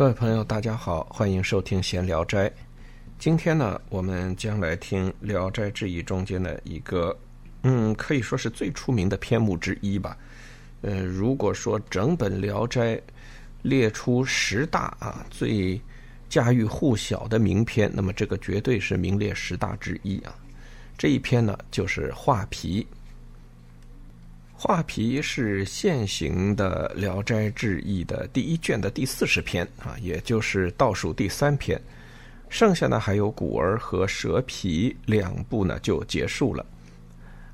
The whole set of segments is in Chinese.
各位朋友，大家好，欢迎收听《闲聊斋》。今天呢，我们将来听《聊斋志异》中间的一个，嗯，可以说是最出名的篇目之一吧。呃，如果说整本《聊斋》列出十大啊最家喻户晓的名篇，那么这个绝对是名列十大之一啊。这一篇呢，就是《画皮》。《画皮》是现行的《聊斋志异》的第一卷的第四十篇啊，也就是倒数第三篇。剩下呢还有《古儿》和《蛇皮》两部呢就结束了。《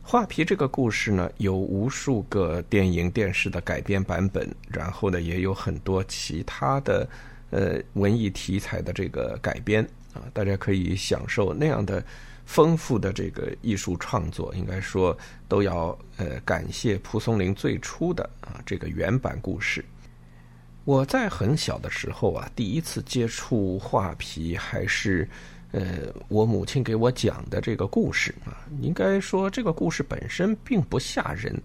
画皮》这个故事呢有无数个电影、电视的改编版本，然后呢也有很多其他的呃文艺题材的这个改编啊，大家可以享受那样的。丰富的这个艺术创作，应该说都要呃感谢蒲松龄最初的啊这个原版故事。我在很小的时候啊，第一次接触画皮，还是呃我母亲给我讲的这个故事啊。应该说这个故事本身并不吓人，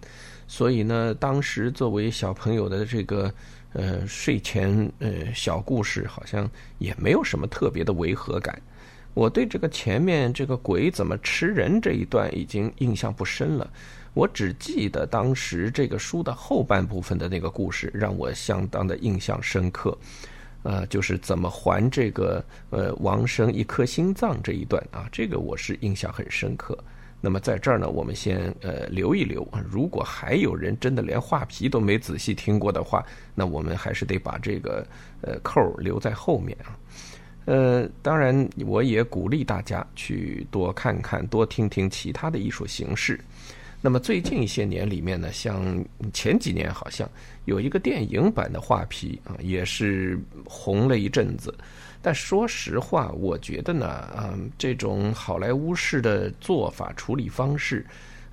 所以呢，当时作为小朋友的这个呃睡前呃小故事，好像也没有什么特别的违和感。我对这个前面这个鬼怎么吃人这一段已经印象不深了，我只记得当时这个书的后半部分的那个故事让我相当的印象深刻，呃，就是怎么还这个呃王生一颗心脏这一段啊，这个我是印象很深刻。那么在这儿呢，我们先呃留一留，如果还有人真的连画皮都没仔细听过的话，那我们还是得把这个呃扣留在后面啊。呃，当然，我也鼓励大家去多看看、多听听其他的艺术形式。那么最近一些年里面呢，像前几年好像有一个电影版的《画皮》啊，也是红了一阵子。但说实话，我觉得呢，啊，这种好莱坞式的做法、处理方式，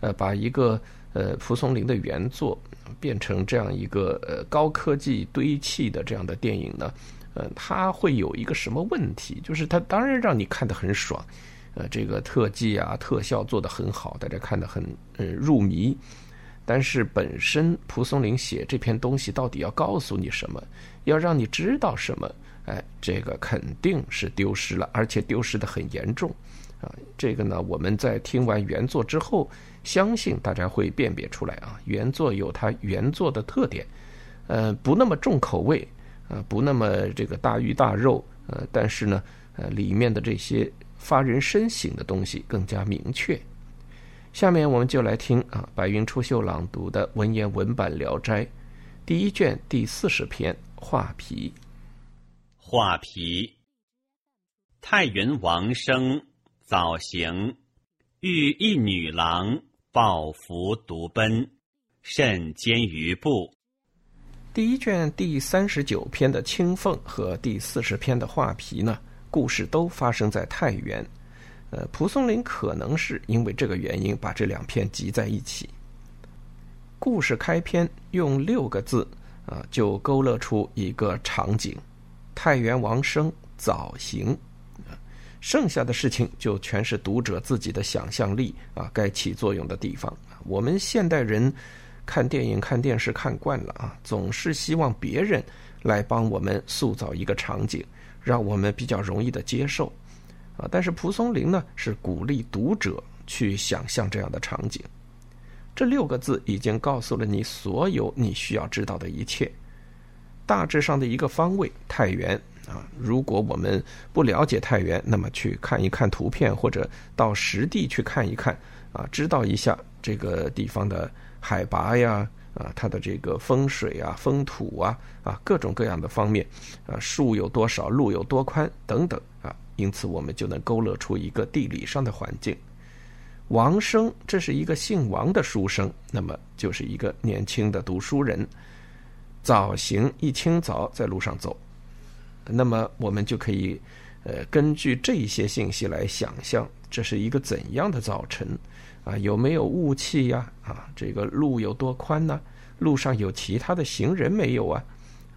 呃，把一个呃蒲松龄的原作变成这样一个呃高科技堆砌的这样的电影呢。呃，它会有一个什么问题？就是它当然让你看得很爽，呃，这个特技啊、特效做得很好，大家看得很呃入迷。但是本身蒲松龄写这篇东西到底要告诉你什么？要让你知道什么？哎，这个肯定是丢失了，而且丢失的很严重啊！这个呢，我们在听完原作之后，相信大家会辨别出来啊。原作有它原作的特点，呃，不那么重口味。啊，不那么这个大鱼大肉，呃，但是呢，呃，里面的这些发人深省的东西更加明确。下面我们就来听啊，白云出岫朗读的文言文版《聊斋》第一卷第四十篇《画皮》。画皮，太原王生早行，遇一女郎抱服独奔，甚坚于步。第一卷第三十九篇的《青凤》和第四十篇的《画皮》呢，故事都发生在太原。呃，蒲松龄可能是因为这个原因把这两篇集在一起。故事开篇用六个字啊，就勾勒出一个场景：太原王生早行。剩下的事情就全是读者自己的想象力啊，该起作用的地方。我们现代人。看电影、看电视看惯了啊，总是希望别人来帮我们塑造一个场景，让我们比较容易的接受啊。但是蒲松龄呢，是鼓励读者去想象这样的场景。这六个字已经告诉了你所有你需要知道的一切。大致上的一个方位，太原啊。如果我们不了解太原，那么去看一看图片，或者到实地去看一看啊，知道一下这个地方的。海拔呀，啊，它的这个风水啊、风土啊，啊，各种各样的方面，啊，树有多少，路有多宽等等啊，因此我们就能勾勒出一个地理上的环境。王生，这是一个姓王的书生，那么就是一个年轻的读书人，早行一清早在路上走，那么我们就可以，呃，根据这些信息来想象，这是一个怎样的早晨。啊，有没有雾气呀？啊，这个路有多宽呢？路上有其他的行人没有啊？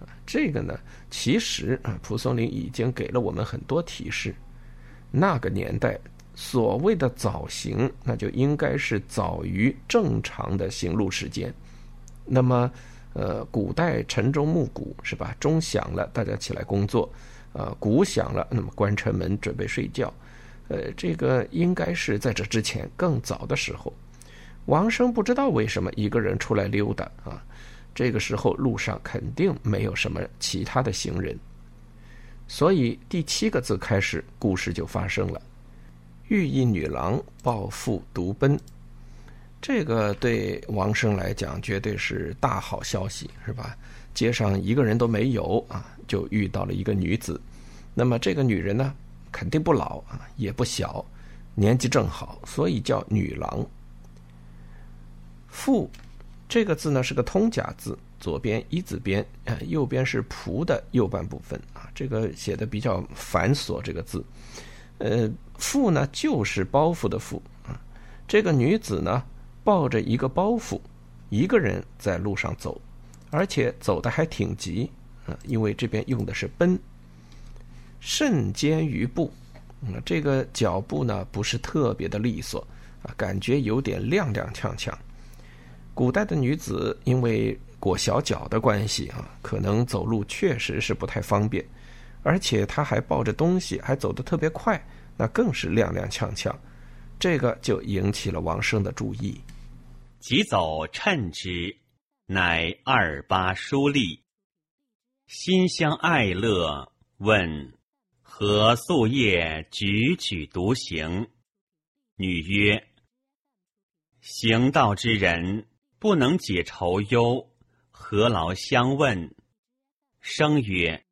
啊，这个呢，其实啊，蒲松龄已经给了我们很多提示。那个年代所谓的早行，那就应该是早于正常的行路时间。那么，呃，古代晨钟暮鼓是吧？钟响了，大家起来工作；啊，鼓响了，那么关城门准备睡觉。呃，这个应该是在这之前更早的时候。王生不知道为什么一个人出来溜达啊。这个时候路上肯定没有什么其他的行人，所以第七个字开始，故事就发生了。寓意女郎抱负独奔。这个对王生来讲绝对是大好消息，是吧？街上一个人都没有啊，就遇到了一个女子。那么这个女人呢，肯定不老啊，也不小，年纪正好，所以叫女郎。妇这个字呢是个通假字，左边一字边，啊，右边是仆的右半部分啊。这个写的比较繁琐，这个字，呃，妇呢就是包袱的妇啊。这个女子呢。抱着一个包袱，一个人在路上走，而且走的还挺急啊！因为这边用的是奔，甚艰于步，嗯，这个脚步呢不是特别的利索啊，感觉有点踉踉跄跄。古代的女子因为裹小脚的关系啊，可能走路确实是不太方便，而且她还抱着东西，还走得特别快，那更是踉踉跄跄。这个就引起了王生的注意。急走趁之，乃二八书立，心相爱乐。问何夙夜踽踽独行？女曰：行道之人不能解愁忧，何劳相问？生曰：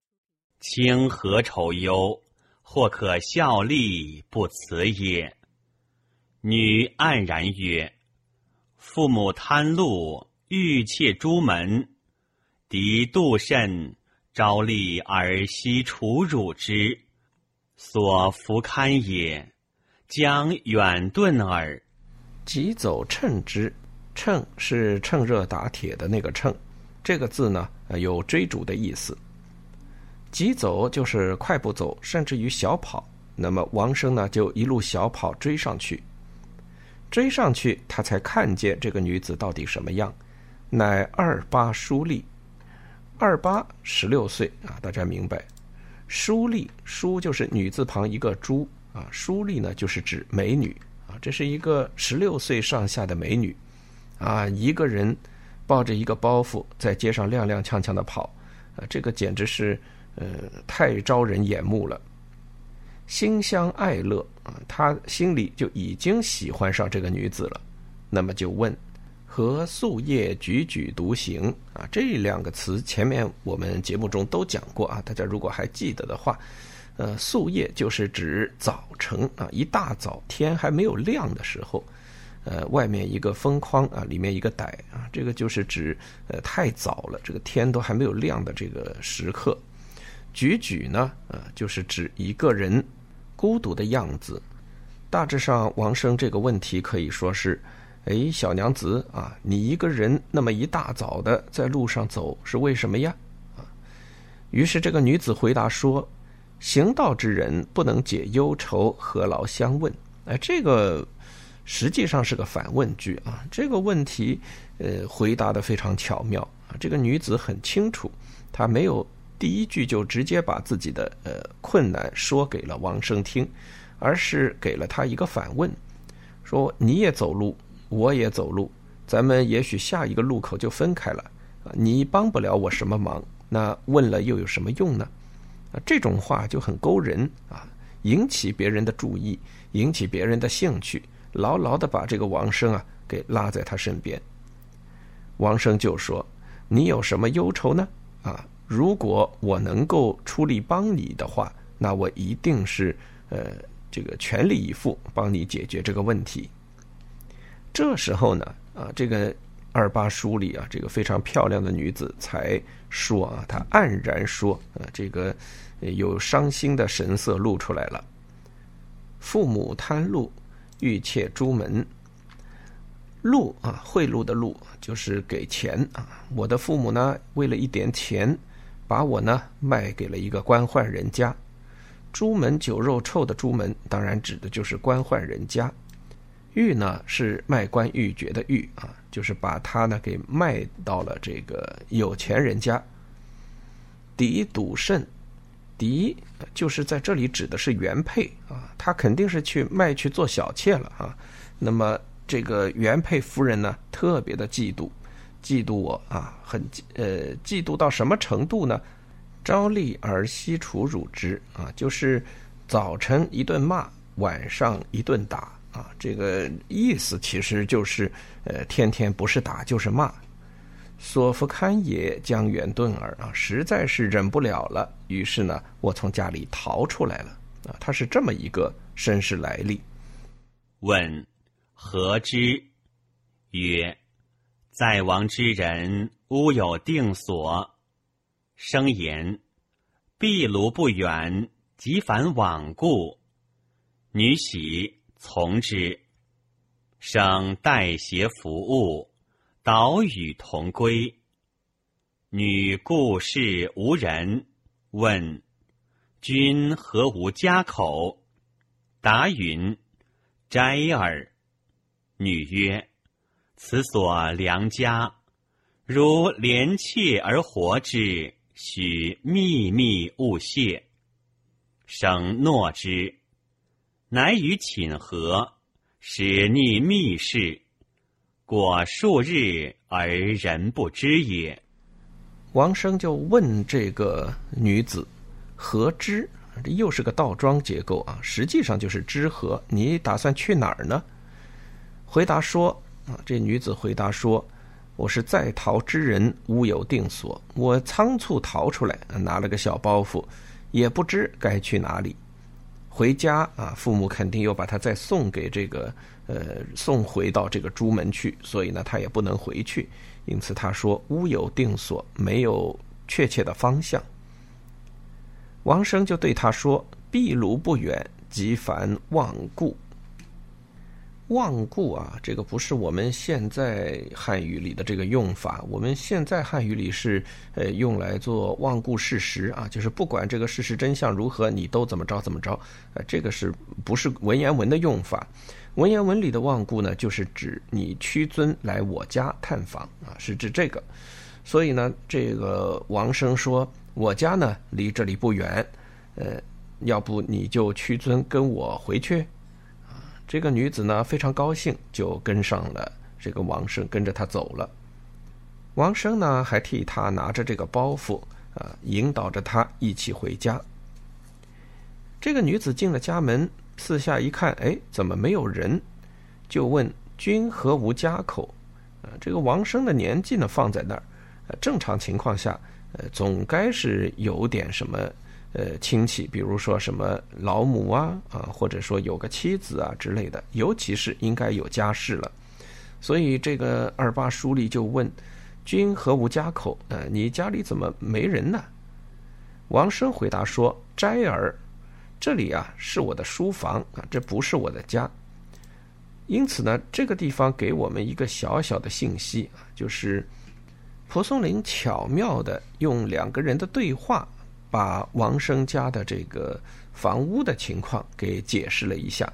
卿何愁忧？或可效力，不辞也。女黯然曰：“父母贪禄，欲窃朱门，敌妒甚，朝立而惜楚辱之，所弗堪也。将远遁耳。”急走趁之，趁是趁热打铁的那个趁，这个字呢有追逐的意思。急走就是快步走，甚至于小跑。那么王生呢就一路小跑追上去。追上去，他才看见这个女子到底什么样，乃二八淑丽，二八十六岁啊，大家明白？淑丽，淑就是女字旁一个朱啊，淑丽呢就是指美女啊，这是一个十六岁上下的美女啊，一个人抱着一个包袱在街上踉踉跄跄的跑啊，这个简直是呃太招人眼目了。心相爱乐啊，他心里就已经喜欢上这个女子了。那么就问：和夙夜踽踽独行啊？这两个词前面我们节目中都讲过啊。大家如果还记得的话，呃，夙夜就是指早晨啊，一大早天还没有亮的时候，呃，外面一个风框啊，里面一个歹啊，这个就是指呃太早了，这个天都还没有亮的这个时刻。踽踽呢，啊，就是指一个人。孤独的样子，大致上，王生这个问题可以说是：哎，小娘子啊，你一个人那么一大早的在路上走，是为什么呀？啊，于是这个女子回答说：“行道之人不能解忧愁，何劳相问？”哎，这个实际上是个反问句啊。这个问题，呃，回答的非常巧妙啊。这个女子很清楚，她没有。第一句就直接把自己的呃困难说给了王生听，而是给了他一个反问，说你也走路，我也走路，咱们也许下一个路口就分开了，你帮不了我什么忙，那问了又有什么用呢？啊，这种话就很勾人啊，引起别人的注意，引起别人的兴趣，牢牢的把这个王生啊给拉在他身边。王生就说：“你有什么忧愁呢？啊？”如果我能够出力帮你的话，那我一定是呃这个全力以赴帮你解决这个问题。这时候呢，啊，这个二八书里啊，这个非常漂亮的女子才说啊，她黯然说，啊，这个有伤心的神色露出来了。父母贪禄，欲窃朱门。禄啊，贿赂的禄就是给钱啊。我的父母呢，为了一点钱。把我呢卖给了一个官宦人家，朱门酒肉臭的朱门，当然指的就是官宦人家。玉呢是卖官鬻爵的玉啊，就是把他呢给卖到了这个有钱人家。嫡赌甚，嫡就是在这里指的是原配啊，他肯定是去卖去做小妾了啊。那么这个原配夫人呢，特别的嫉妒，嫉妒我啊，很呃嫉妒到什么程度呢？朝立而夕处辱之啊，就是早晨一顿骂，晚上一顿打啊。这个意思其实就是呃，天天不是打就是骂。索夫堪也，将远遁耳啊！实在是忍不了了，于是呢，我从家里逃出来了啊！他是这么一个身世来历。问何之？曰：在王之人，屋有定所。生言：壁庐不远，即返往故。女喜从之，生代携服务。岛与同归。女故事无人问：君何无家口？答云：斋耳。女曰：此所良家，如怜妾而活之，须秘密勿泄。生诺之，乃与寝合，使逆密室。过数日而人不知也。王生就问这个女子：“何之？”这又是个倒装结构啊，实际上就是知何。你打算去哪儿呢？回答说：“啊，这女子回答说，我是在逃之人，无有定所。我仓促逃出来，拿了个小包袱，也不知该去哪里。回家啊，父母肯定又把他再送给这个。”呃，送回到这个朱门去，所以呢，他也不能回去，因此他说屋有定所，没有确切的方向。王生就对他说：“壁炉不远，即凡忘故。”忘故啊，这个不是我们现在汉语里的这个用法。我们现在汉语里是呃用来做望故事实啊，就是不管这个事实真相如何，你都怎么着怎么着。呃，这个是不是文言文的用法？文言文里的望故呢，就是指你屈尊来我家探访啊，是指这个。所以呢，这个王生说，我家呢离这里不远，呃，要不你就屈尊跟我回去。这个女子呢非常高兴，就跟上了这个王生，跟着他走了。王生呢还替他拿着这个包袱啊，引导着他一起回家。这个女子进了家门，四下一看，哎，怎么没有人？就问：“君何无家口？”啊，这个王生的年纪呢放在那儿，呃，正常情况下，呃，总该是有点什么。呃，亲戚，比如说什么老母啊，啊，或者说有个妻子啊之类的，尤其是应该有家室了。所以这个二八书吏就问：“君何无家口？呃，你家里怎么没人呢？”王生回答说：“斋儿，这里啊是我的书房啊，这不是我的家。因此呢，这个地方给我们一个小小的信息啊，就是蒲松龄巧妙的用两个人的对话。”把王生家的这个房屋的情况给解释了一下，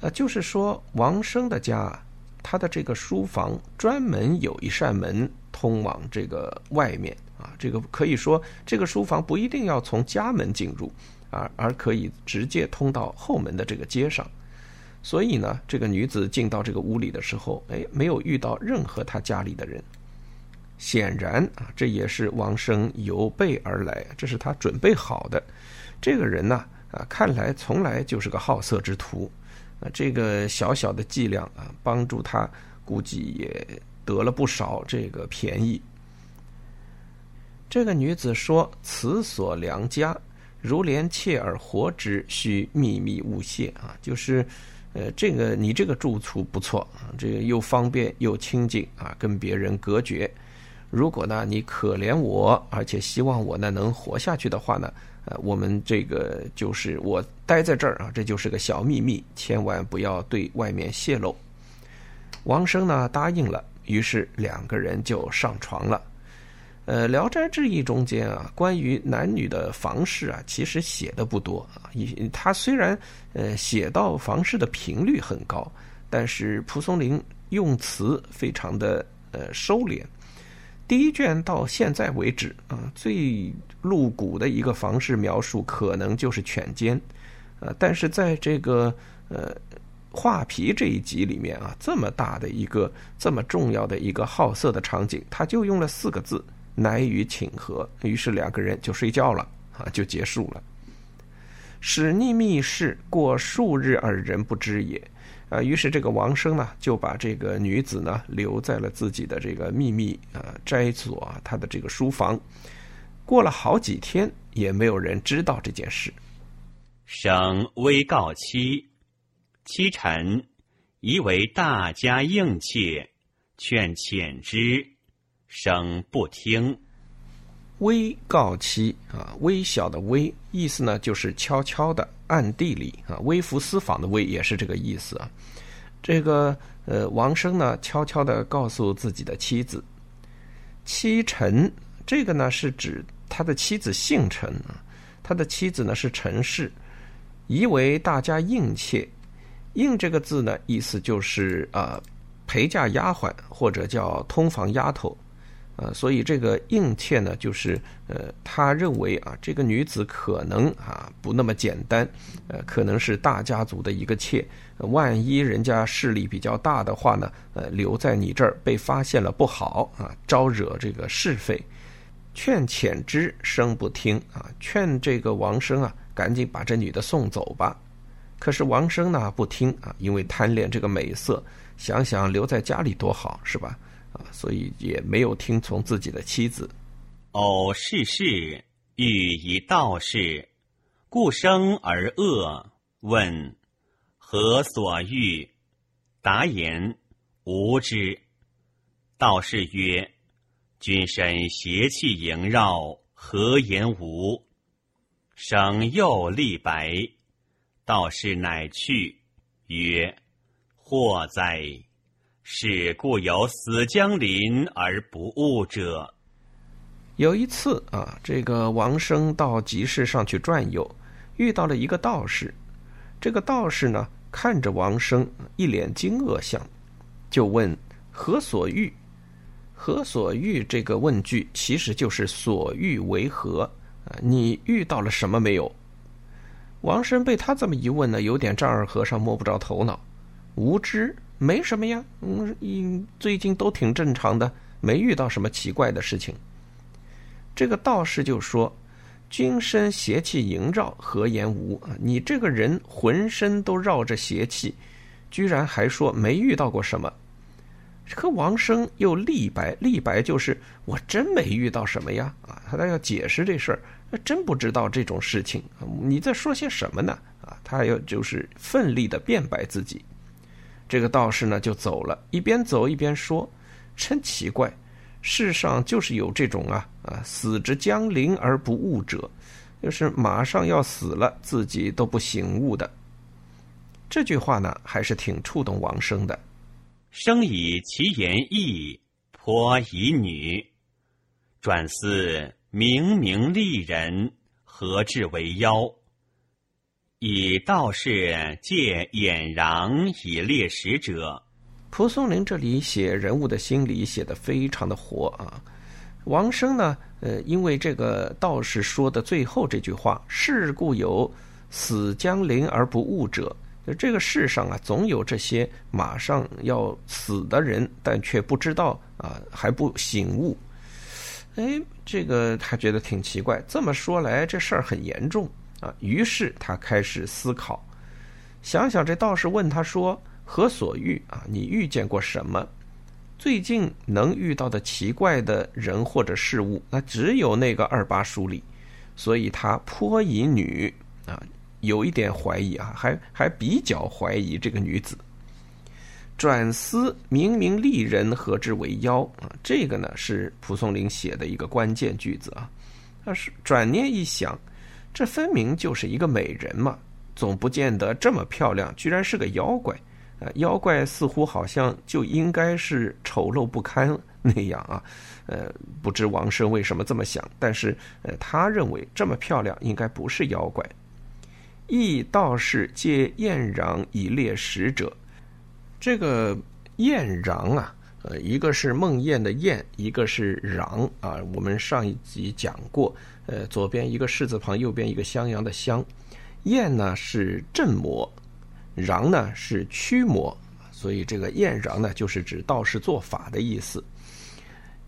呃，就是说王生的家，他的这个书房专门有一扇门通往这个外面啊，这个可以说这个书房不一定要从家门进入，而而可以直接通到后门的这个街上，所以呢，这个女子进到这个屋里的时候，哎，没有遇到任何她家里的人。显然啊，这也是王生有备而来，这是他准备好的。这个人呢，啊，看来从来就是个好色之徒，啊，这个小小的伎俩啊，帮助他估计也得了不少这个便宜。这个女子说：“此所良家，如怜妾而活之，需秘密勿泄。”啊，就是，呃，这个你这个住处不错，这个又方便又清静啊，跟别人隔绝。如果呢，你可怜我，而且希望我呢能活下去的话呢，呃，我们这个就是我待在这儿啊，这就是个小秘密，千万不要对外面泄露。王生呢答应了，于是两个人就上床了。呃，《聊斋志异》中间啊，关于男女的房事啊，其实写的不多啊。他虽然呃写到房事的频率很高，但是蒲松龄用词非常的呃收敛。第一卷到现在为止啊，最露骨的一个房事描述，可能就是犬奸。呃，但是在这个呃画皮这一集里面啊，这么大的一个这么重要的一个好色的场景，他就用了四个字。乃与请和，于是两个人就睡觉了啊，就结束了。使逆密室过数日而人不知也啊，于是这个王生呢就把这个女子呢留在了自己的这个秘密啊斋所，他的这个书房。过了好几天，也没有人知道这件事。生微告妻，妻臣疑为大家应妾，劝遣之。生不听，微告妻啊，微小的微，意思呢就是悄悄的、暗地里啊，微服私访的微也是这个意思啊。这个呃，王生呢悄悄的告诉自己的妻子，妻陈，这个呢是指他的妻子姓陈啊，他的妻子呢是陈氏，疑为大家应妾，应这个字呢意思就是啊陪嫁丫鬟或者叫通房丫头。呃，所以这个应妾呢，就是呃，他认为啊，这个女子可能啊不那么简单，呃，可能是大家族的一个妾，万一人家势力比较大的话呢，呃，留在你这儿被发现了不好啊，招惹这个是非，劝遣之生不听啊，劝这个王生啊，赶紧把这女的送走吧。可是王生呢不听啊，因为贪恋这个美色，想想留在家里多好，是吧？所以也没有听从自己的妻子。偶世事欲以道士，故生而恶。问何所欲？答言无知。道士曰：“君身邪气萦绕，何言无？”生又立白。道士乃去，曰：“祸哉！”是故有死将临而不悟者。有一次啊，这个王生到集市上去转悠，遇到了一个道士。这个道士呢，看着王生，一脸惊愕相，就问：“何所欲？”“何所欲？”这个问句其实就是“所欲为何？”啊，你遇到了什么没有？王生被他这么一问呢，有点丈二和尚摸不着头脑，无知。没什么呀，嗯，最近都挺正常的，没遇到什么奇怪的事情。这个道士就说：“君身邪气萦绕，何言无？你这个人浑身都绕着邪气，居然还说没遇到过什么。”可王生又立白，立白就是我真没遇到什么呀，啊，他要解释这事儿，真不知道这种事情，你在说些什么呢？啊，他要就是奋力的辩白自己。这个道士呢就走了，一边走一边说：“真奇怪，世上就是有这种啊啊，死之将临而不悟者，就是马上要死了，自己都不醒悟的。”这句话呢，还是挺触动王生的。生以其言义，颇以女，转思明明丽人，何至为妖？以道士借俨然以猎食者，蒲松龄这里写人物的心理写得非常的活啊。王生呢，呃，因为这个道士说的最后这句话“世故有死将临而不悟者”，就这个世上啊，总有这些马上要死的人，但却不知道啊，还不醒悟。哎，这个他觉得挺奇怪。这么说来，这事儿很严重。啊，于是他开始思考，想想这道士问他说：“何所遇？啊，你遇见过什么？最近能遇到的奇怪的人或者事物，那只有那个二八书里，所以他颇疑女啊，有一点怀疑啊，还还比较怀疑这个女子。转思明明丽人，何之为妖？啊，这个呢是蒲松龄写的一个关键句子啊。他是转念一想。这分明就是一个美人嘛，总不见得这么漂亮，居然是个妖怪。呃，妖怪似乎好像就应该是丑陋不堪那样啊。呃，不知王生为什么这么想，但是呃，他认为这么漂亮应该不是妖怪。亦道士借燕壤以猎食者，这个燕壤啊，呃，一个是梦魇的魇，一个是壤啊。我们上一集讲过，呃，左边一个士字旁，右边一个襄阳的襄。燕呢是镇魔，壤呢是驱魔，所以这个燕壤呢就是指道士做法的意思。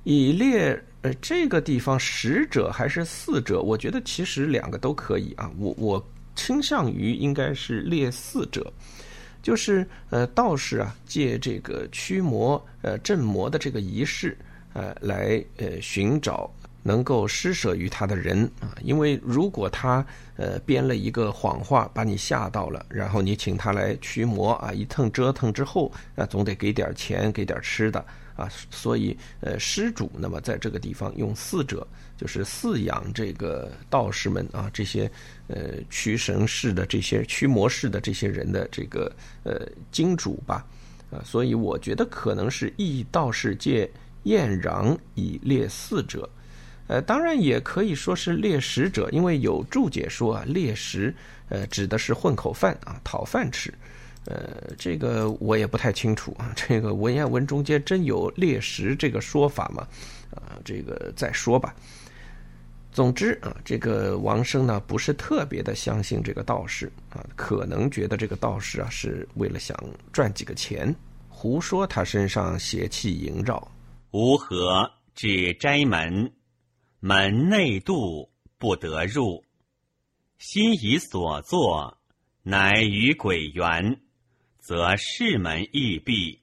以列呃这个地方使者还是四者，我觉得其实两个都可以啊。我我倾向于应该是列四者，就是呃道士啊借这个驱魔呃镇魔的这个仪式呃来呃寻找。能够施舍于他的人啊，因为如果他呃编了一个谎话把你吓到了，然后你请他来驱魔啊，一通折腾之后，那总得给点钱，给点吃的啊，所以呃施主那么在这个地方用四者，就是饲养这个道士们啊，这些呃驱神式的这些驱魔式的这些人的这个呃金主吧啊，所以我觉得可能是异道士借燕壤以猎四者。呃，当然也可以说是猎食者，因为有注解说啊，猎食呃指的是混口饭啊，讨饭吃。呃，这个我也不太清楚啊。这个文言文中间真有猎食这个说法吗？啊，这个再说吧。总之啊，这个王生呢不是特别的相信这个道士啊，可能觉得这个道士啊是为了想赚几个钱，胡说他身上邪气萦绕。吾何至斋门？门内度不得入，心以所作，乃与鬼缘，则室门亦闭。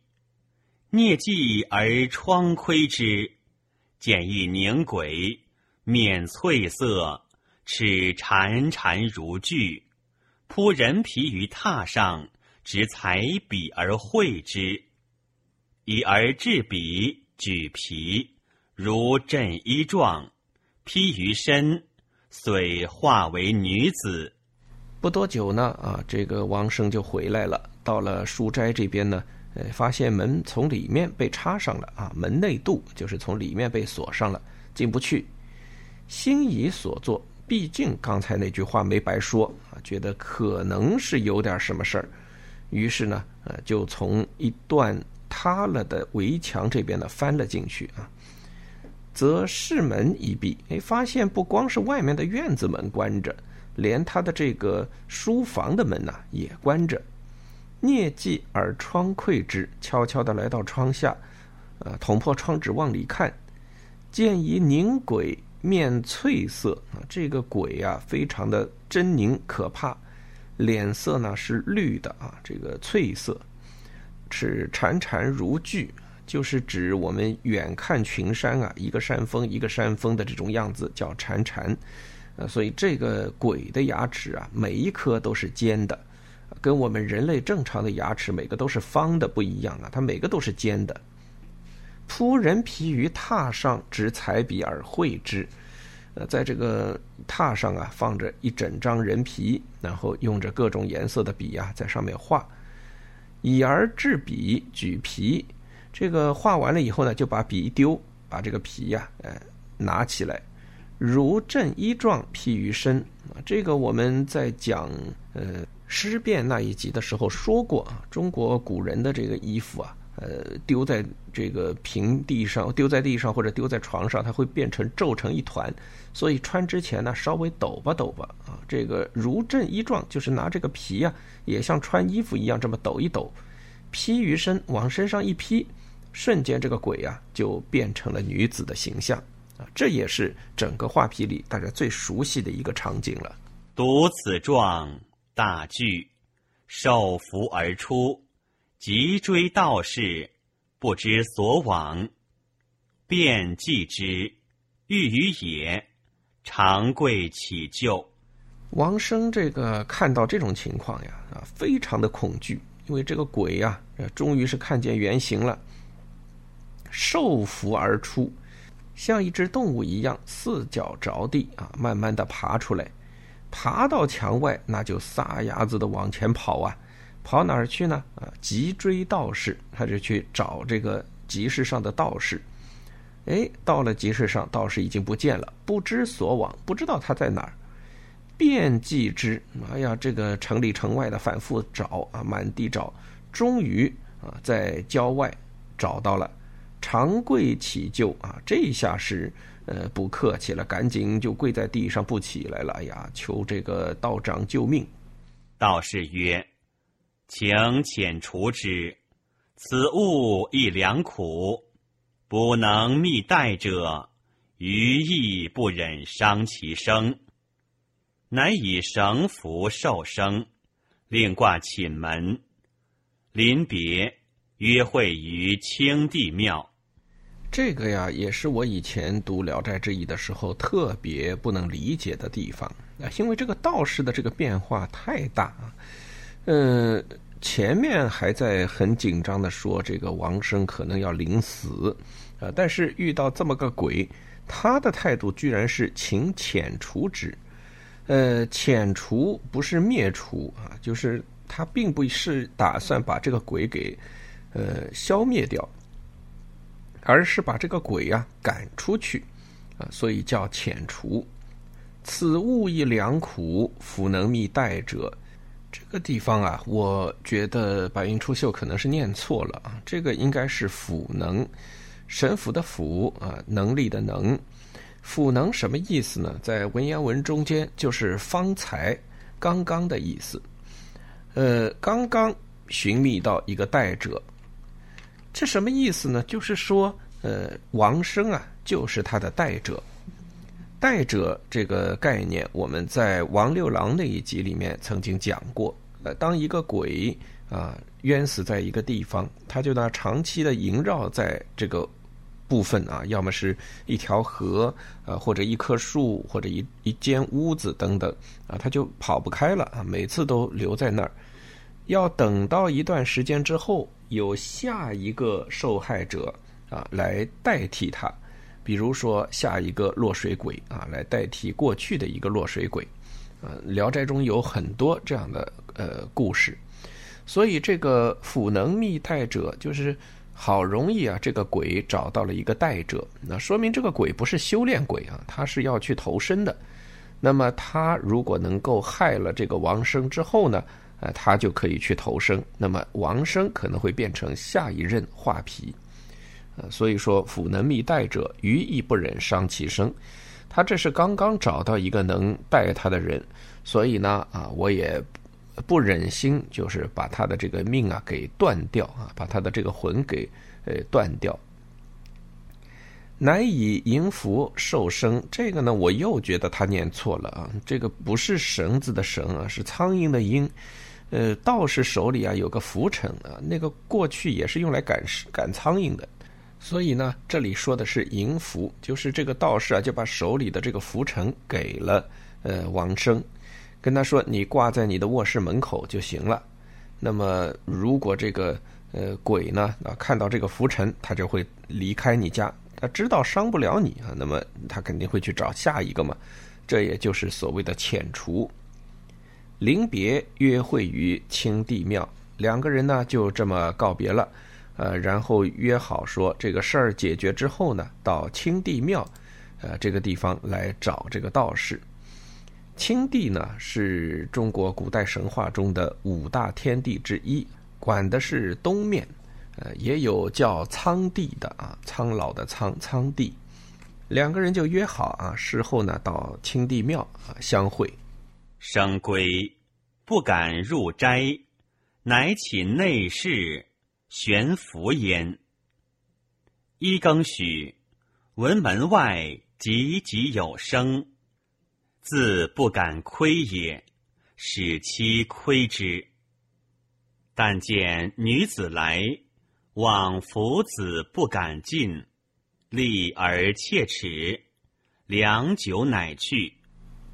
孽迹而窗窥之，见一凝鬼，面翠色，齿潺潺如锯，铺人皮于榻上，执彩笔而绘之，以而制笔，举皮，如振衣状。披于身，遂化为女子。不多久呢，啊，这个王生就回来了。到了书斋这边呢，呃，发现门从里面被插上了，啊，门内度就是从里面被锁上了，进不去。心仪所作，毕竟刚才那句话没白说啊，觉得可能是有点什么事儿，于是呢，呃，就从一段塌了的围墙这边呢翻了进去啊。则室门一闭，哎，发现不光是外面的院子门关着，连他的这个书房的门呐也关着。蹑迹而窗窥之，悄悄地来到窗下，呃，捅破窗纸往里看，见一凝鬼面翠色啊，这个鬼啊非常的狰狞可怕，脸色呢是绿的啊，这个翠色，齿潺潺如锯。就是指我们远看群山啊，一个山峰一个山峰的这种样子叫潺潺，呃，所以这个鬼的牙齿啊，每一颗都是尖的，跟我们人类正常的牙齿每个都是方的不一样啊，它每个都是尖的。铺人皮于榻上，执彩笔而绘之，呃，在这个榻上啊，放着一整张人皮，然后用着各种颜色的笔啊，在上面画，以而制笔，举皮。这个画完了以后呢，就把笔一丢，把这个皮呀，呃，拿起来，如正衣状披于身。啊，这个我们在讲呃尸变那一集的时候说过啊，中国古人的这个衣服啊，呃，丢在这个平地上，丢在地上或者丢在床上，它会变成皱成一团，所以穿之前呢，稍微抖吧抖吧啊，这个如振衣状，就是拿这个皮呀，也像穿衣服一样这么抖一抖，披于身，往身上一披。瞬间，这个鬼啊就变成了女子的形象啊！这也是整个画皮里大家最熟悉的一个场景了。读此状，大惧，受符而出，急追道士，不知所往，便记之，欲于野，长跪乞救。王生这个看到这种情况呀，啊，非常的恐惧，因为这个鬼呀，终于是看见原形了。受伏而出，像一只动物一样，四脚着地啊，慢慢的爬出来，爬到墙外，那就撒丫子的往前跑啊，跑哪儿去呢？啊，急追道士，他就去找这个集市上的道士。哎，到了集市上，道士已经不见了，不知所往，不知道他在哪儿。遍计之，哎呀，这个城里城外的反复找啊，满地找，终于啊，在郊外找到了。长跪乞救啊，这下是呃不客气了，赶紧就跪在地上不起来了。哎呀，求这个道长救命！道士曰：“请遣除之，此物亦良苦，不能密待者，余亦不忍伤其生。”乃以绳符受生，另挂寝门。临别，约会于清帝庙。这个呀，也是我以前读《聊斋志异》的时候特别不能理解的地方啊，因为这个道士的这个变化太大啊。嗯，前面还在很紧张的说这个王生可能要临死啊，但是遇到这么个鬼，他的态度居然是请遣除之。呃，遣除不是灭除啊，就是他并不是打算把这个鬼给呃消灭掉，而是把这个鬼呀赶出去啊，所以叫遣除。此物亦良苦，弗能觅待者。这个地方啊，我觉得白云出岫可能是念错了啊，这个应该是辅能，神府的辅啊，能力的能。辅能什么意思呢？在文言文中间就是方才、刚刚的意思。呃，刚刚寻觅到一个代者，这什么意思呢？就是说，呃，王生啊，就是他的代者。代者这个概念，我们在王六郎那一集里面曾经讲过。呃，当一个鬼啊冤死在一个地方，他就呢长期的萦绕在这个。部分啊，要么是一条河，呃，或者一棵树，或者一一间屋子等等，啊，他就跑不开了啊，每次都留在那儿，要等到一段时间之后，有下一个受害者啊来代替他，比如说下一个落水鬼啊来代替过去的一个落水鬼，呃，《聊斋》中有很多这样的呃故事，所以这个辅能密代者就是。好容易啊，这个鬼找到了一个代者，那说明这个鬼不是修炼鬼啊，他是要去投身的。那么他如果能够害了这个王生之后呢，呃，他就可以去投生。那么王生可能会变成下一任画皮，所以说辅能密代者，余亦不忍伤其生。他这是刚刚找到一个能带他的人，所以呢，啊，我也。不忍心，就是把他的这个命啊给断掉啊，把他的这个魂给呃断掉。乃以银符受生，这个呢我又觉得他念错了啊，这个不是绳子的绳啊，是苍蝇的蝇。呃，道士手里啊有个拂尘啊，那个过去也是用来赶赶苍蝇的，所以呢这里说的是银符，就是这个道士啊就把手里的这个拂尘给了呃王生。跟他说：“你挂在你的卧室门口就行了。那么，如果这个呃鬼呢啊看到这个浮尘，他就会离开你家。他知道伤不了你啊，那么他肯定会去找下一个嘛。这也就是所谓的遣除。临别约会于清帝庙，两个人呢就这么告别了。呃，然后约好说这个事儿解决之后呢，到青帝庙，呃这个地方来找这个道士。”青帝呢是中国古代神话中的五大天帝之一，管的是东面，呃，也有叫苍帝的啊，苍老的苍苍帝。两个人就约好啊，事后呢到青帝庙啊相会。生归不敢入斋，乃请内侍悬浮焉。一更许，闻门外急急有声。自不敢窥也，使其窥之。但见女子来，往夫子不敢进，立而切齿。良久乃去。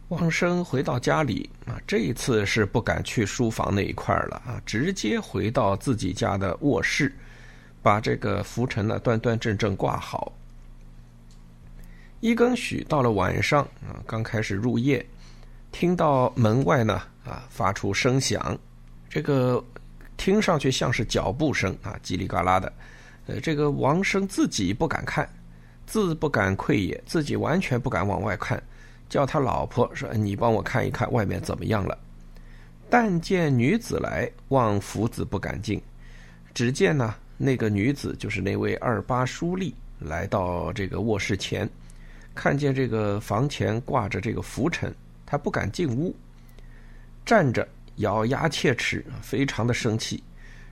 王生回到家里啊，这一次是不敢去书房那一块了啊，直接回到自己家的卧室，把这个拂尘呢端端正正挂好。一更许到了晚上啊，刚开始入夜，听到门外呢啊发出声响，这个听上去像是脚步声啊，叽里嘎啦的。呃，这个王生自己不敢看，自不敢窥也，自己完全不敢往外看，叫他老婆说：“你帮我看一看外面怎么样了。”但见女子来，望夫子不敢进。只见呢，那个女子就是那位二八书吏，来到这个卧室前，看见这个房前挂着这个拂尘，他不敢进屋，站着咬牙切齿，非常的生气，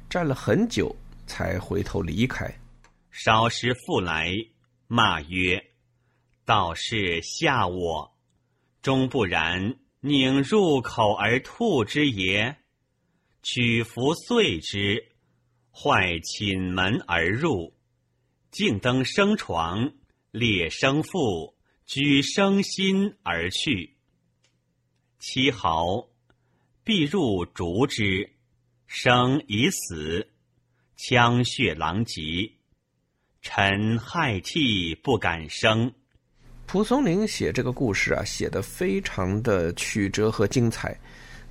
站了很久才回头离开。少时复来，骂曰：“道士吓我，终不然。”宁入口而吐之也，取服碎之，坏寝门而入，径登生床，列生父，居生心而去。七毫，必入竹之，生已死，枪血狼藉，臣害涕不敢生。蒲松龄写这个故事啊，写的非常的曲折和精彩。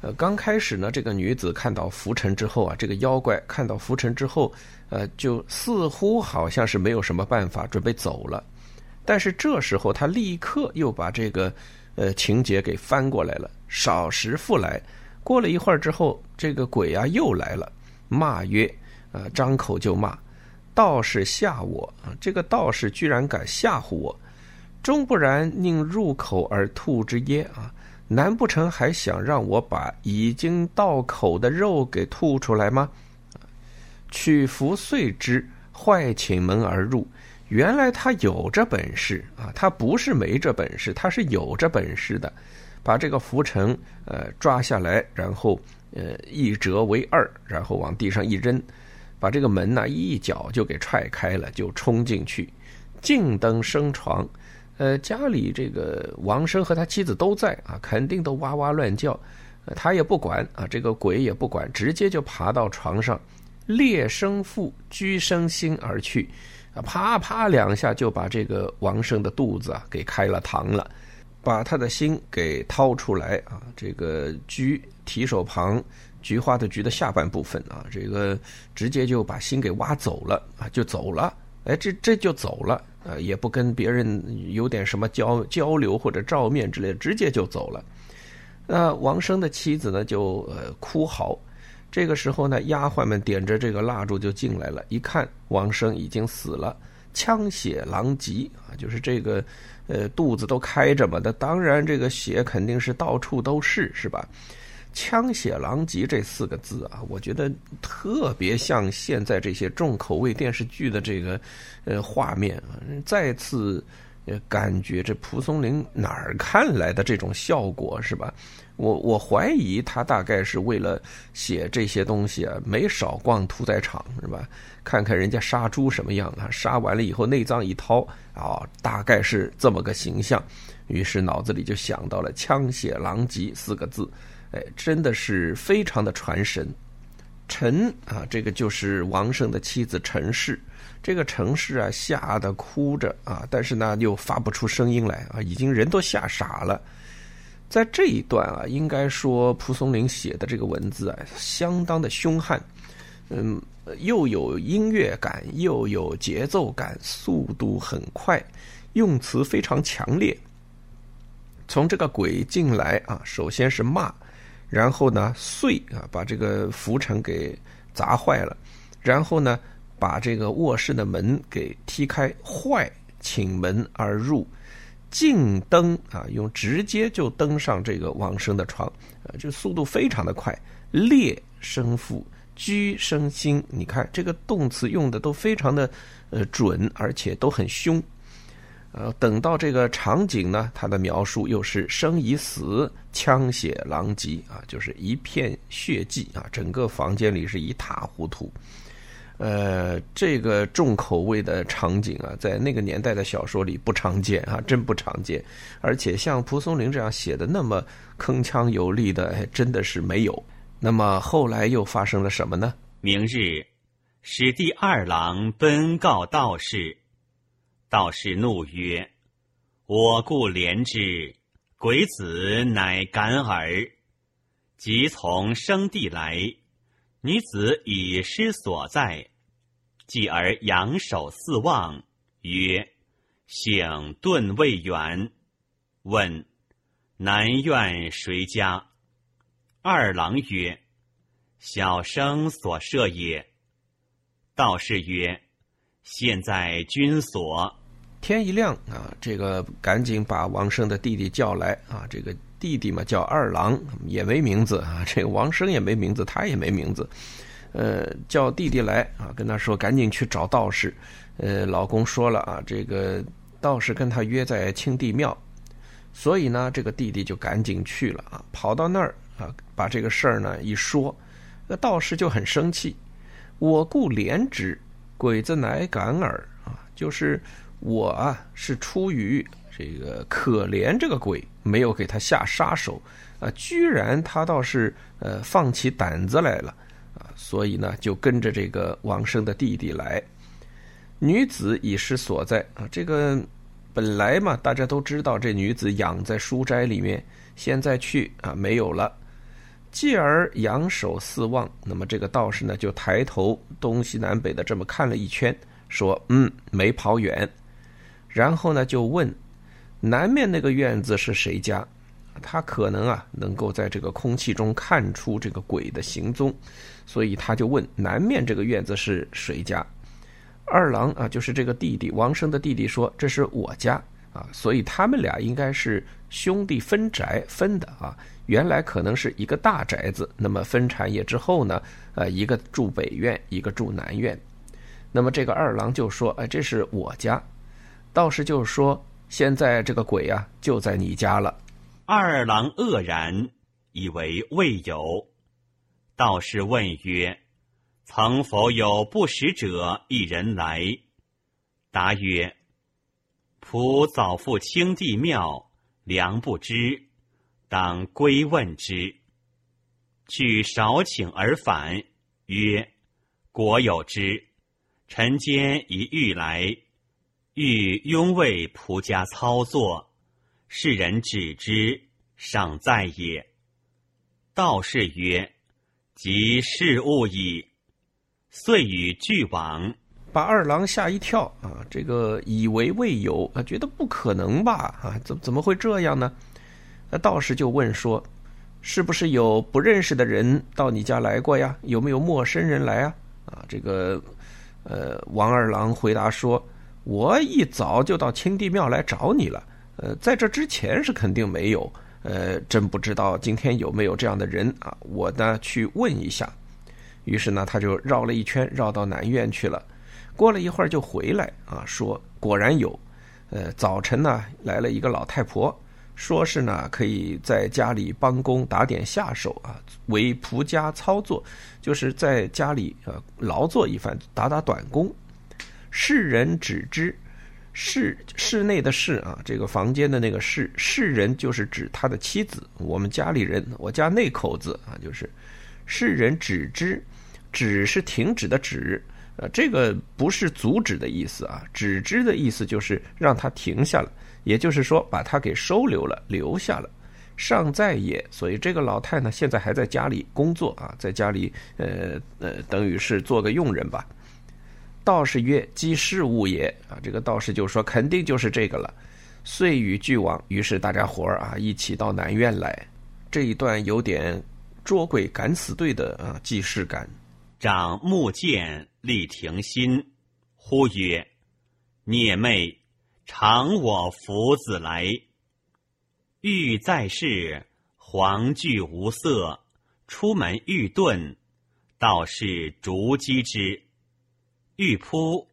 呃，刚开始呢，这个女子看到浮尘之后啊，这个妖怪看到浮尘之后，呃，就似乎好像是没有什么办法，准备走了。但是这时候，他立刻又把这个呃情节给翻过来了。少时复来，过了一会儿之后，这个鬼啊又来了，骂曰：“呃，张口就骂，道士吓我啊！这个道士居然敢吓唬我！”终不然，宁入口而吐之耶？啊，难不成还想让我把已经到口的肉给吐出来吗？取服遂之，坏寝门而入。原来他有这本事啊！他不是没这本事，他是有这本事的。把这个浮尘呃抓下来，然后呃一折为二，然后往地上一扔，把这个门呢一脚就给踹开了，就冲进去，径登升床。呃，家里这个王生和他妻子都在啊，肯定都哇哇乱叫，他也不管啊，这个鬼也不管，直接就爬到床上，裂生腹，居生心而去，啊，啪啪两下就把这个王生的肚子啊给开了膛了，把他的心给掏出来啊，这个菊提手旁菊花的菊的下半部分啊，这个直接就把心给挖走了啊，就走了，哎，这这就走了。呃，也不跟别人有点什么交交流或者照面之类，直接就走了。那王生的妻子呢，就呃哭嚎。这个时候呢，丫鬟们点着这个蜡烛就进来了，一看王生已经死了，枪血狼藉啊，就是这个呃肚子都开着嘛，那当然这个血肯定是到处都是，是吧？枪血狼藉这四个字啊，我觉得特别像现在这些重口味电视剧的这个呃画面，再次呃感觉这蒲松龄哪儿看来的这种效果是吧？我我怀疑他大概是为了写这些东西啊，没少逛屠宰场是吧？看看人家杀猪什么样啊，杀完了以后内脏一掏啊，大概是这么个形象，于是脑子里就想到了“枪血狼藉”四个字。哎，真的是非常的传神。陈啊，这个就是王生的妻子陈氏。这个陈氏啊，吓得哭着啊，但是呢，又发不出声音来啊，已经人都吓傻了。在这一段啊，应该说蒲松龄写的这个文字啊，相当的凶悍。嗯，又有音乐感，又有节奏感，速度很快，用词非常强烈。从这个鬼进来啊，首先是骂。然后呢，碎啊，把这个浮尘给砸坏了，然后呢，把这个卧室的门给踢开，坏请门而入，进登啊，用直接就登上这个王生的床，啊，这速度非常的快，裂生腹，居生心，你看这个动词用的都非常的呃准，而且都很凶。呃，等到这个场景呢，他的描述又是生已死，枪血狼藉啊，就是一片血迹啊，整个房间里是一塌糊涂。呃，这个重口味的场景啊，在那个年代的小说里不常见啊，真不常见。而且像蒲松龄这样写的那么铿锵有力的，真的是没有。那么后来又发生了什么呢？明日，史第二郎奔告道士。道士怒曰：“我故怜之，鬼子乃敢耳。”即从生地来，女子已失所在，继而仰首四望，曰：“醒顿未远，问南院谁家？二郎曰：“小生所设也。”道士曰：“现在君所。”天一亮啊，这个赶紧把王生的弟弟叫来啊。这个弟弟嘛叫二郎，也没名字啊。这个王生也没名字，他也没名字。呃，叫弟弟来啊，跟他说赶紧去找道士。呃，老公说了啊，这个道士跟他约在清帝庙，所以呢，这个弟弟就赶紧去了啊，跑到那儿啊，把这个事儿呢一说，那道士就很生气。我故怜之，鬼子乃敢耳啊，就是。我啊，是出于这个可怜这个鬼，没有给他下杀手，啊，居然他倒是呃放起胆子来了，啊，所以呢就跟着这个王生的弟弟来。女子已失所在啊，这个本来嘛大家都知道这女子养在书斋里面，现在去啊没有了。继而仰首四望，那么这个道士呢就抬头东西南北的这么看了一圈，说：“嗯，没跑远。”然后呢，就问南面那个院子是谁家？他可能啊，能够在这个空气中看出这个鬼的行踪，所以他就问南面这个院子是谁家？二郎啊，就是这个弟弟王生的弟弟说这是我家啊，所以他们俩应该是兄弟分宅分的啊。原来可能是一个大宅子，那么分产业之后呢，呃，一个住北院，一个住南院。那么这个二郎就说，哎，这是我家。道士就说：“现在这个鬼呀，就在你家了。”二郎愕然，以为未有。道士问曰：“曾否有不识者一人来？”答曰：“仆早赴清帝庙，良不知，当归问之。去少请而返，曰：‘国有之，臣间一欲来。’”欲拥为仆家操作，世人指之，尚在也。道士曰：“即事物矣。”遂与俱往，把二郎吓一跳啊！这个以为未有啊，觉得不可能吧？啊，怎怎么会这样呢？那道士就问说：“是不是有不认识的人到你家来过呀？有没有陌生人来啊？”啊，这个呃，王二郎回答说。我一早就到清帝庙来找你了，呃，在这之前是肯定没有，呃，真不知道今天有没有这样的人啊。我呢去问一下，于是呢他就绕了一圈，绕到南院去了。过了一会儿就回来啊，说果然有，呃，早晨呢来了一个老太婆，说是呢可以在家里帮工打点下手啊，为仆家操作，就是在家里呃劳作一番，打打短工。世人只知室室内的室啊，这个房间的那个室，世人就是指他的妻子。我们家里人，我家那口子啊，就是世人只知，止是停止的止，呃，这个不是阻止的意思啊，止之的意思就是让他停下了，也就是说把他给收留了，留下了。尚在也，所以这个老太呢，现在还在家里工作啊，在家里呃呃，等于是做个佣人吧。道士曰：“即事物也啊！”这个道士就说：“肯定就是这个了。”遂与俱往，于是大家伙儿啊一起到南院来。这一段有点捉鬼敢死队的啊既视感。长木剑立庭心，呼曰：“孽妹，偿我福子来！欲在世，黄具无色，出门欲遁，道士逐击之。”欲扑，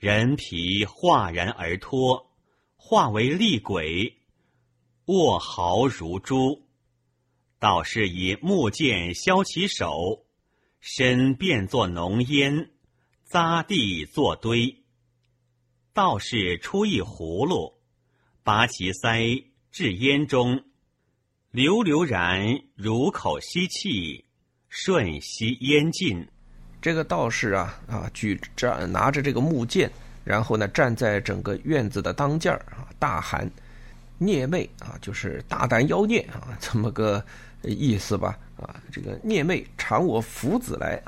人皮化然而脱，化为厉鬼，卧毫如珠。道士以木剑削其手，身变作浓烟，匝地作堆。道士出一葫芦，拔其腮至烟中，流流然如口吸气，瞬吸烟尽。这个道士啊啊，举着拿着这个木剑，然后呢站在整个院子的当间儿啊，大喊：“孽妹啊，就是大胆妖孽啊，这么个意思吧？啊，这个孽妹偿我福子来。”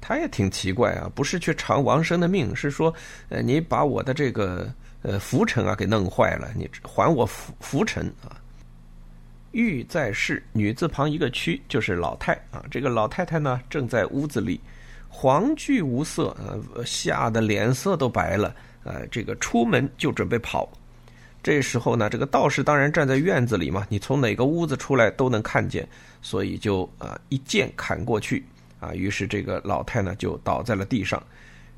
他也挺奇怪啊，不是去偿王生的命，是说，呃，你把我的这个呃浮尘啊给弄坏了，你还我浮浮尘啊。玉在室，女字旁一个屈，就是老太啊。这个老太太呢，正在屋子里，黄惧无色，呃，吓得脸色都白了，呃，这个出门就准备跑。这时候呢，这个道士当然站在院子里嘛，你从哪个屋子出来都能看见，所以就啊一剑砍过去，啊，于是这个老太呢就倒在了地上，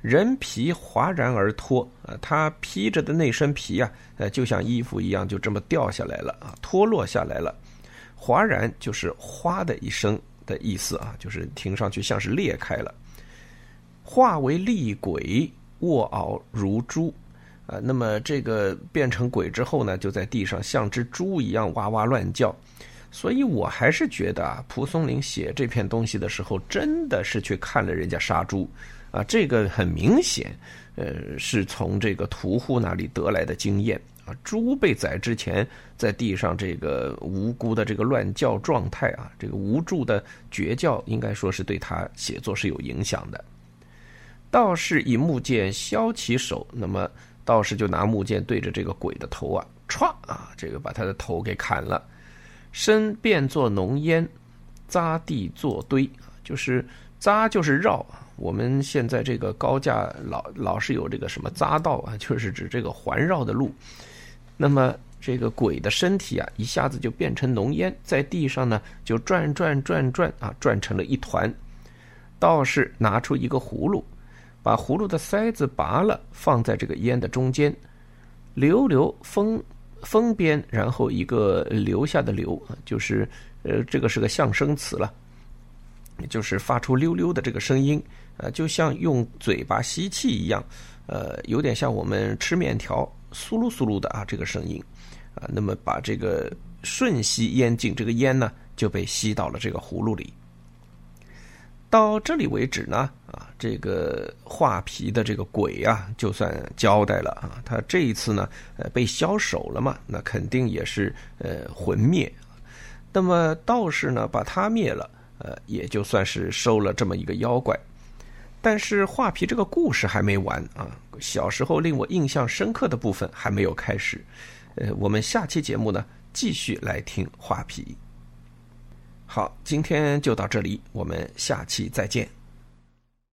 人皮哗然而脱，啊，她披着的那身皮啊，呃，就像衣服一样，就这么掉下来了啊，脱落下来了。哗然就是哗的一声的意思啊，就是听上去像是裂开了。化为厉鬼，卧嗷如猪，啊，那么这个变成鬼之后呢，就在地上像只猪一样哇哇乱叫。所以我还是觉得啊，蒲松龄写这篇东西的时候，真的是去看了人家杀猪，啊，这个很明显，呃，是从这个屠户那里得来的经验。啊猪被宰之前，在地上这个无辜的这个乱叫状态啊，这个无助的绝叫，应该说是对他写作是有影响的。道士以木剑削其手，那么道士就拿木剑对着这个鬼的头啊，歘啊，这个把他的头给砍了，身变作浓烟，扎地作堆，就是扎就是绕。我们现在这个高架老老是有这个什么匝道啊，就是指这个环绕的路。那么这个鬼的身体啊，一下子就变成浓烟，在地上呢就转转转转啊，转成了一团。道士拿出一个葫芦，把葫芦的塞子拔了，放在这个烟的中间，流流风风边，然后一个留下的流啊，就是呃，这个是个象声词了，就是发出溜溜的这个声音，呃，就像用嘴巴吸气一样，呃，有点像我们吃面条。苏噜苏噜的啊，这个声音，啊，那么把这个瞬吸烟进，这个烟呢就被吸到了这个葫芦里。到这里为止呢，啊，这个画皮的这个鬼啊，就算交代了啊，他这一次呢，呃，被消手了嘛，那肯定也是呃魂灭。那么道士呢，把他灭了，呃，也就算是收了这么一个妖怪。但是画皮这个故事还没完啊！小时候令我印象深刻的部分还没有开始，呃，我们下期节目呢继续来听画皮。好，今天就到这里，我们下期再见。